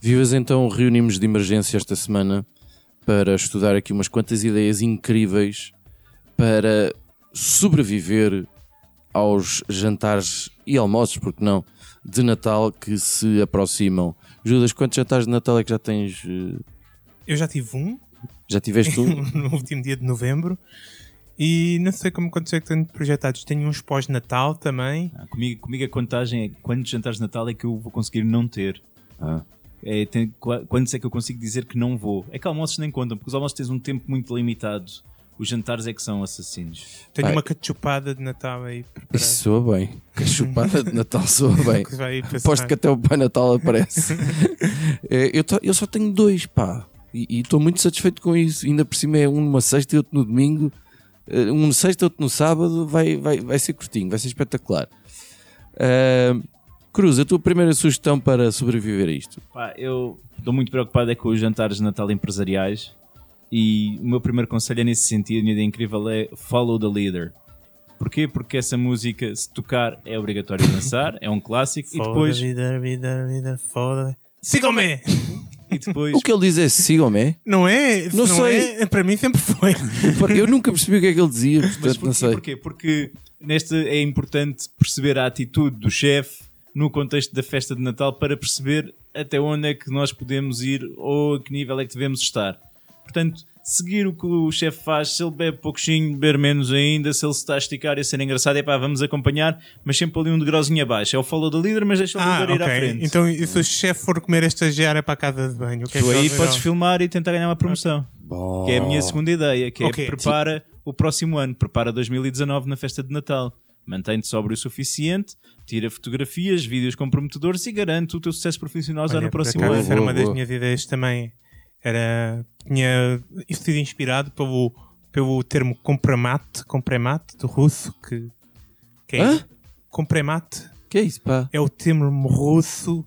Vivas então reunimos de emergência esta semana para estudar aqui umas quantas ideias incríveis para sobreviver aos jantares e almoços, porque não, de Natal que se aproximam. Judas, quantos jantares de Natal é que já tens? eh, Eu já tive um Já tiveste um? no último dia de novembro e não sei como quantos é que tenho projetados. Tenho uns pós-Natal também. Ah, comigo, comigo a contagem é quantos jantares de Natal é que eu vou conseguir não ter. Ah. É, tem, qua- quantos é que eu consigo dizer que não vou? É que almoços nem contam, porque os almoços tens um tempo muito limitado. Os jantares é que são assassinos. Tenho Pai. uma cachupada de Natal aí preparada. Isso soa bem. Que a chupada de Natal soa bem. Que vai passar. Aposto que até o Pai Natal aparece. É, eu, to- eu só tenho dois, pá. E estou muito satisfeito com isso. Ainda por cima é um numa sexta e outro no domingo. Eh, Um no sexta, outro no sábado. Vai, vai, vai ser curtinho, vai ser espetacular. Ah, Cruz, a tua primeira sugestão para sobreviver a isto? Pá, eu estou muito preocupado é com os jantares de Natal empresariais e o meu primeiro conselho é nesse sentido, minha ideia incrível é follow the leader. Porquê? Porque essa música, se tocar, é obrigatório dançar, é um clássico e depois, vida, vida, vida, foda. Sigam-me! e depois O que ele diz é sigam-me. Não é? Não sei. é? Para mim sempre foi. Eu nunca percebi o que é que ele dizia, Mas portanto não porquê? sei. Porquê? Porque nesta é importante perceber a atitude do chefe no contexto da festa de Natal para perceber até onde é que nós podemos ir ou a que nível é que devemos estar. Portanto, seguir o que o chefe faz, se ele bebe pouquinho, beber menos ainda, se ele se está a esticar e a ser engraçado, é pá, vamos acompanhar, mas sempre ali um degrauzinho abaixo. É o follow da líder, mas deixa o Ah, líder ir à frente. Então, e se o chefe for comer esta estagiária para a casa de banho, o que é tu que aí podes filmar e tentar ganhar uma promoção. Bom. Que é a minha segunda ideia, que é Ok. prepara o próximo ano, prepara 2019 na festa de Natal. Mantém-te sóbrio o suficiente, tira fotografias, vídeos comprometedores e garante o teu sucesso profissional já Olha, no próximo ano. essa era uma das minhas ideias também. Era. Tinha isso sido inspirado pelo, pelo termo compremate, compremate do russo, que, que é. Hã? Que é isso, pá? é o termo russo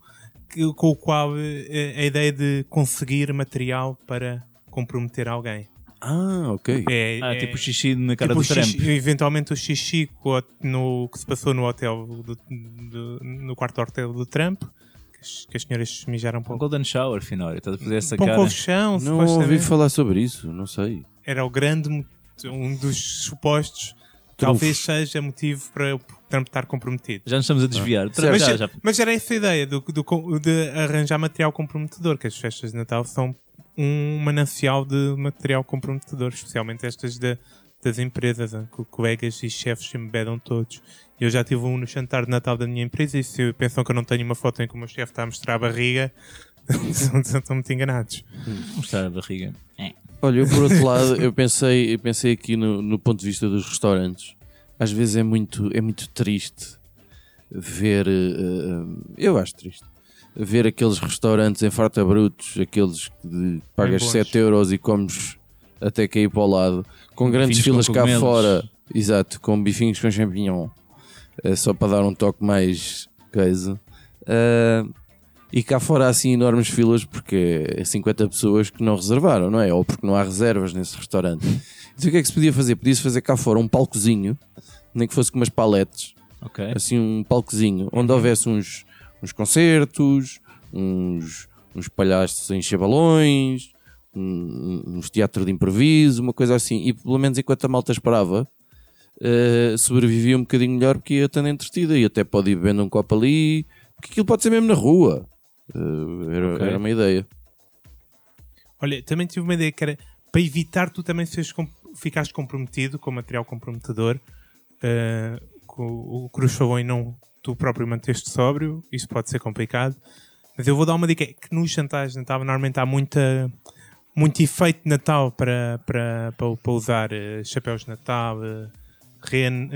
que- com o qual eh, a ideia de conseguir material para comprometer alguém. Ah, ok. É, Ah, é- tipo xixi na cara tipo do o xixi- Trump. eventualmente o xixi no, que se passou no hotel do- do- no quarto hotel do Trump que as, que as senhoras mijaram para Um o golden shower, Finório. Estás a fazer essa Pão cara. com chão, Não ouvi falar sobre isso, não sei. Era o grande, um dos supostos, talvez seja motivo para o Trump estar comprometido. Já nos estamos a desviar. Certo. Mas, Já, já. mas era essa a ideia do, do- de arranjar material comprometedor, que as festas de Natal são um manancial de material comprometedor, especialmente estas da- das empresas, que colegas e chefes se embedam todos. Eu já tive um no jantar de Natal da minha empresa e se pensam que eu não tenho uma foto em que o meu chefe está a mostrar a barriga, estão, estão muito enganados. Mostrar a barriga. É. Olha, eu por outro lado, eu pensei, eu pensei aqui no, no ponto de vista dos restaurantes. Às vezes é muito, é muito triste ver. eh, eu acho triste. Ver aqueles restaurantes em farta brutos, aqueles que pagas bons. 7 euros e comes até cair para o lado, com grandes Bifinhos com filas cá cogumelos. fora, exato, com bifinhos com champignon, eh, só para dar um toque mais coisa. Ah, e cá fora há assim enormes filas porque é 50 pessoas que não reservaram, não é? Ou porque não há reservas nesse restaurante. Então o que é que se podia fazer? Podia-se fazer cá fora um palcozinho, nem que fosse com umas paletes, Ok. assim um palcozinho, onde houvesse uns, uns concertos, uns, uns palhaços a encher balões, uns teatro de improviso, uma coisa assim. E pelo menos enquanto a malta esperava, eh, sobrevivia um bocadinho melhor porque ia estando entretida e até pode ir bebendo um copo ali, porque aquilo pode ser mesmo na rua. Eh, era, Ok. era uma ideia. Olha, também tive uma ideia que era para evitar tu também seres, ficares comprometido com material comprometedor. eh, com o Cruz em não tu próprio manter-te sóbrio, isso pode ser complicado. Mas eu vou dar uma dica: é que nos jantares de Natal normalmente há muita, muito efeito de Natal para, para, para, para usar eh, chapéus de Natal, eh, ren,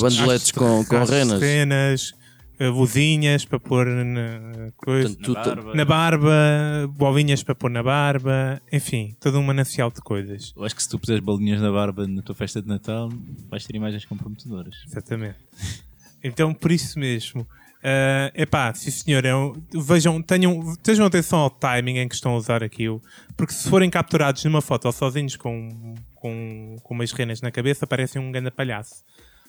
Bandeletes com, com renas. renas, luzinhas para pôr na coisa. Portanto, Na barba. Na barba, bolinhas para pôr na barba, enfim, todo um manancial de coisas. Eu acho que se tu puseres bolinhas na barba na tua festa de Natal, vais ter imagens comprometedoras. Exatamente. Então, por isso mesmo, é epá, sim senhor, é um- vejam, tenham, tenham atenção ao timing em que estão a usar aquilo, porque se forem capturados numa foto sozinhos com, com, com umas renas na cabeça, parecem um grande palhaço.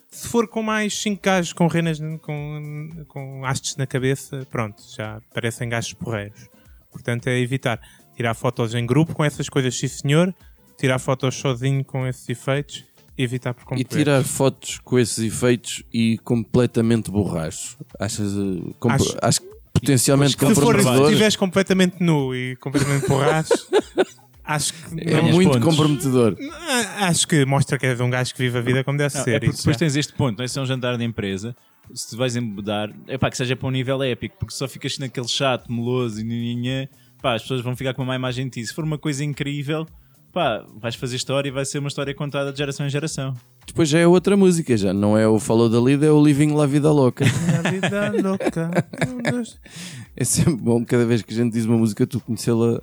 Se for com mais 5 gajos com renas com, com hastes na cabeça, pronto, já parecem gajos porreiros. Portanto, é evitar tirar fotos em grupo com essas coisas, sim senhor, tirar fotos sozinho com esses efeitos, evitar por E completo. tirar fotos com esses efeitos e completamente borrachos. Achas, eh, comp- Acho- acho que potencialmente Se for, se estiveres completamente nu e completamente borracho, acho que É muito pontos. comprometedor. Acho que mostra que és um gajo que vive a vida como deve Não, ser. é depois já. tens este ponto, não é? Se é um jantar de empresa, se tu vais embedar, é pá, que seja para um nível épico, porque só ficas naquele chato, meloso e ninhinha, pá, as pessoas vão ficar com uma má imagem de ti. Se for uma coisa incrível, pá, vais fazer história e vai ser uma história contada de geração em geração. Depois já é outra música, já não é o Follow da Lida, é o Living La Vida Louca. A vida louca. É sempre bom cada vez que a gente diz uma música tu conhecê-la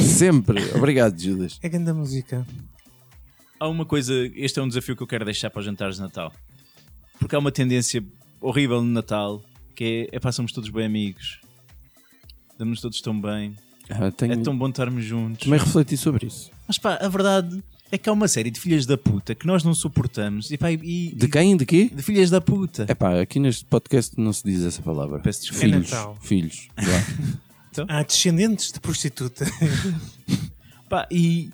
sempre. Obrigado, Judas. É grande a música. Há uma coisa, este é um desafio que eu quero deixar para os jantares de Natal. Porque há uma tendência horrível no Natal, que é, é pá, somos todos bem amigos. Damos todos tão bem. Ah, tenho... É tão bom estarmos juntos. Também refleti sobre isso. Mas pá, a verdade é que há uma série de filhas da puta que nós não suportamos. E, pá, e, De quem? De quê? de filhas da puta. É pá, aqui neste podcast não se diz essa palavra. Peço desculpa. É Filhos. Natal. filhos. Vá. Há descendentes de prostituta. Pá, e,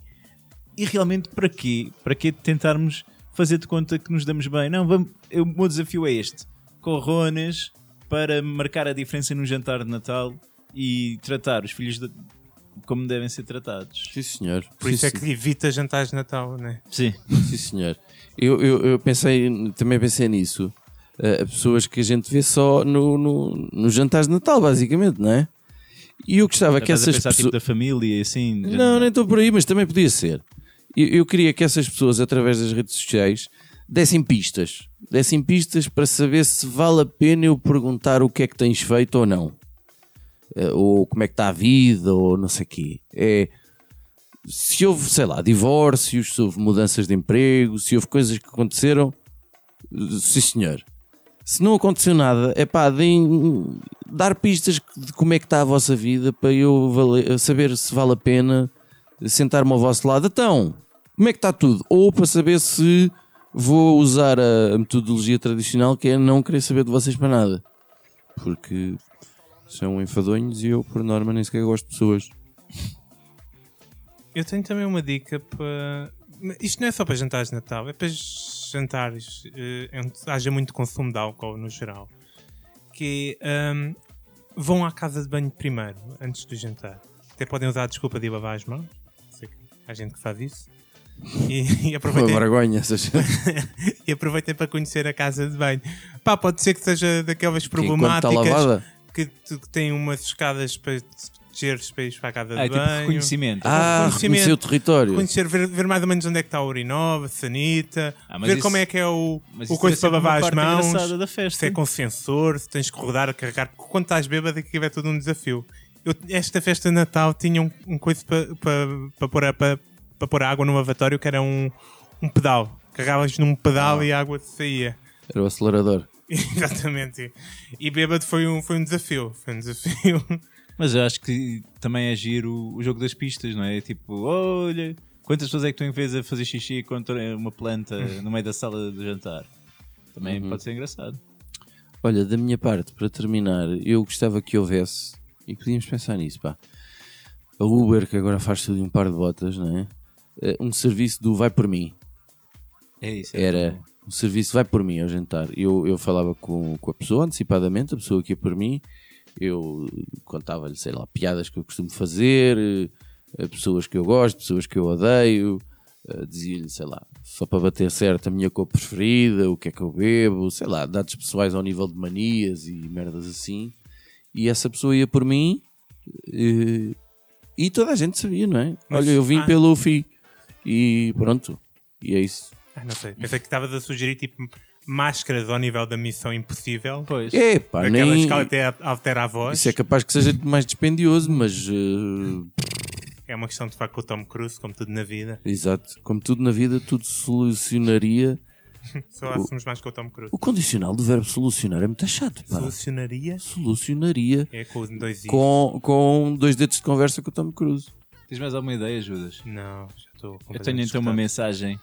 e realmente para quê? Para quê tentarmos fazer de conta que nos damos bem? Não, vamos, eu- o meu desafio é este: corronas para marcar a diferença no jantar de Natal e tratar os filhos de- como devem ser tratados. Sim, senhor. Por Sim, isso é que evita jantares de Natal, né? Sim. Sim, senhor. Eu, eu, eu pensei, também pensei nisso. Uh, pessoas que a gente vê só no, no, nos jantares de Natal, basicamente, não é? E eu gostava que Estás a essas pensar pessoas. tipo da família e assim. já Não, nem estou por aí, mas também podia ser. Eu, eu queria que essas pessoas, através das redes sociais, dessem pistas. Dessem pistas para saber se vale a pena eu perguntar o que é que tens feito ou não. Eh, Ou como é que está a vida, ou não sei o quê. É, se houve, sei lá, divórcios, se houve mudanças de emprego, se houve coisas que aconteceram, sim senhor. Se não aconteceu nada, é pá, deem, dar pistas de como é que está a vossa vida para eu vale- saber se vale a pena sentar-me ao vosso lado. Então, como é que está tudo? Ou para saber se vou usar a metodologia tradicional que é não querer saber de vocês para nada. Porque são enfadonhos e eu, por norma, nem sequer gosto de pessoas. Eu tenho também uma dica para. Isto não é só para jantares de Natal, é para jantares eh, onde haja muito consumo de álcool no geral. Que ahm, vão à casa de banho primeiro, antes do jantar. Até podem usar a desculpa de ir lavar as mãos. Sei que há gente que faz isso. E, e Uma aproveitem, vergonha. e aproveitem para conhecer a casa de banho. Pá, pode ser que seja daquelas que enquanto está problemáticas lavada. Que, tu- que têm umas escadas para desceres para ir para a casa Ah, é de tipo banho. reconhecimento. Ah, reconhecimento. reconhecer o território. Conhecer, ver, ver mais ou menos onde é que está a urinova, sanita, Ah, ver isso- como é que é o, o coisa para lavar as mãos, da festa. se é com sensor, se tens que rodar, a carregar, porque quando estás bêbado aquilo é todo um desafio. Eu, esta festa de Natal tinha um, um coisa para, para, para, pôr, a- para, para pôr água no lavatório que era um, um pedal. Carregavas num pedal Ah. e a água saía. Era o acelerador. Exatamente. E bêbado foi um, foi um desafio. Foi um desafio. Mas eu acho que também é giro o jogo das pistas, não é? Tipo, olha, quantas pessoas é que tu vez a fazer xixi contra uma planta no meio da sala de jantar? Também Uhum. pode ser engraçado. Olha, da minha parte, para terminar, eu gostava que houvesse, e podíamos pensar nisso, pá. A Uber, que agora faz tudo em um par de botas, não é? Eh, Um serviço do vai por mim. É isso. Era um serviço vai por mim ao jantar. Eu, eu falava com, com a pessoa antecipadamente, a pessoa que ia por mim, eu contava-lhe, sei lá, piadas que eu costumo fazer, eh, pessoas que eu gosto, pessoas que eu odeio, eh, dizia-lhe, sei lá, só para bater certo a minha cor preferida, o que é que eu bebo, sei lá, dados pessoais ao nível de manias e merdas assim. E essa pessoa ia por mim eh, e toda a gente sabia, não é? Olha, eu vim ah. pelo FI e pronto, e é isso. Ah, não sei. Pensei que estavas a sugerir tipo máscaras ao nível da missão impossível. Pois. É, pá, Aquelas nem... que ela até altera a voz. Isso é capaz que seja mais dispendioso, mas. eh, É uma questão de facto com o Tom Cruise, como tudo na vida. exato. Como tudo na vida, tudo solucionaria. Só assumos mais com o Tom Cruise. O condicional do verbo solucionar é muito chato, pá. Solucionaria Solucionaria. é com dois. Com, com dois dedos de conversa com o Tom Cruise. Tens mais alguma ideia, Judas? Não, já estou Eu tenho então uma mensagem.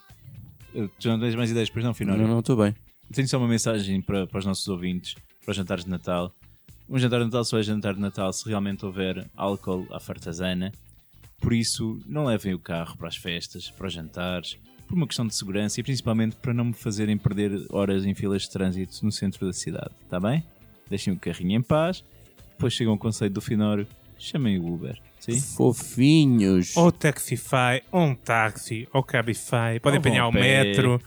Tu não tens mais ideias, pois não, Finório? Não, não, estou bem. Tenho só uma mensagem para, para os nossos ouvintes, para os jantares de Natal. Um jantar de Natal só é jantar de Natal se realmente houver álcool à fartazana. Por isso, não levem o carro para as festas, para os jantares, por uma questão de segurança e principalmente para não me fazerem perder horas em filas de trânsito no centro da cidade. Está bem? Deixem o carrinho em paz. Depois chegam ao conceito do Finório, chamem o Uber. Sim? Fofinhos. Ou Taxify, ou um táxi, ou Cabify. Podem Ou apanhar o metro,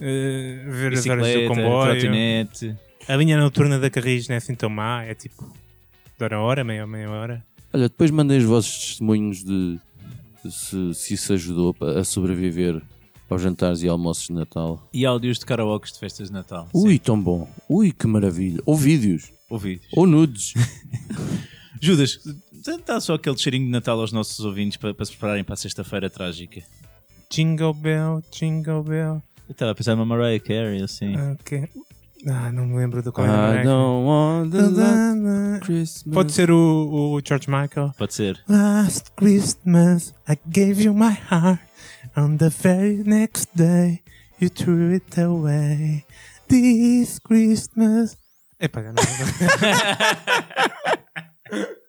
eh, ver as horas do comboio. trotinete. A linha noturna da Carris não é assim tão má, é tipo de hora a hora, meia, meia hora. Olha, depois mandem os vossos testemunhos de, de se, se isso ajudou a sobreviver aos jantares e almoços de Natal. E áudios de karaokes de festas de Natal. Ui, tão bom. Ui, que maravilha. Ou vídeos. Ouvidos. Ou nudes. Judas, dá só aquele cheirinho de Natal aos nossos ouvintes para, para se prepararem para a sexta-feira trágica. Jingle Bell, Jingle Bell. Eu estava a pensar numa Mariah Carey, assim. Ok. Ah, não me lembro do qual I é. don't want the Christmas. Pode ser o, o George Michael. Pode ser. Last Christmas I gave you my heart. On the very next day you threw it away. This Christmas. Epá, não.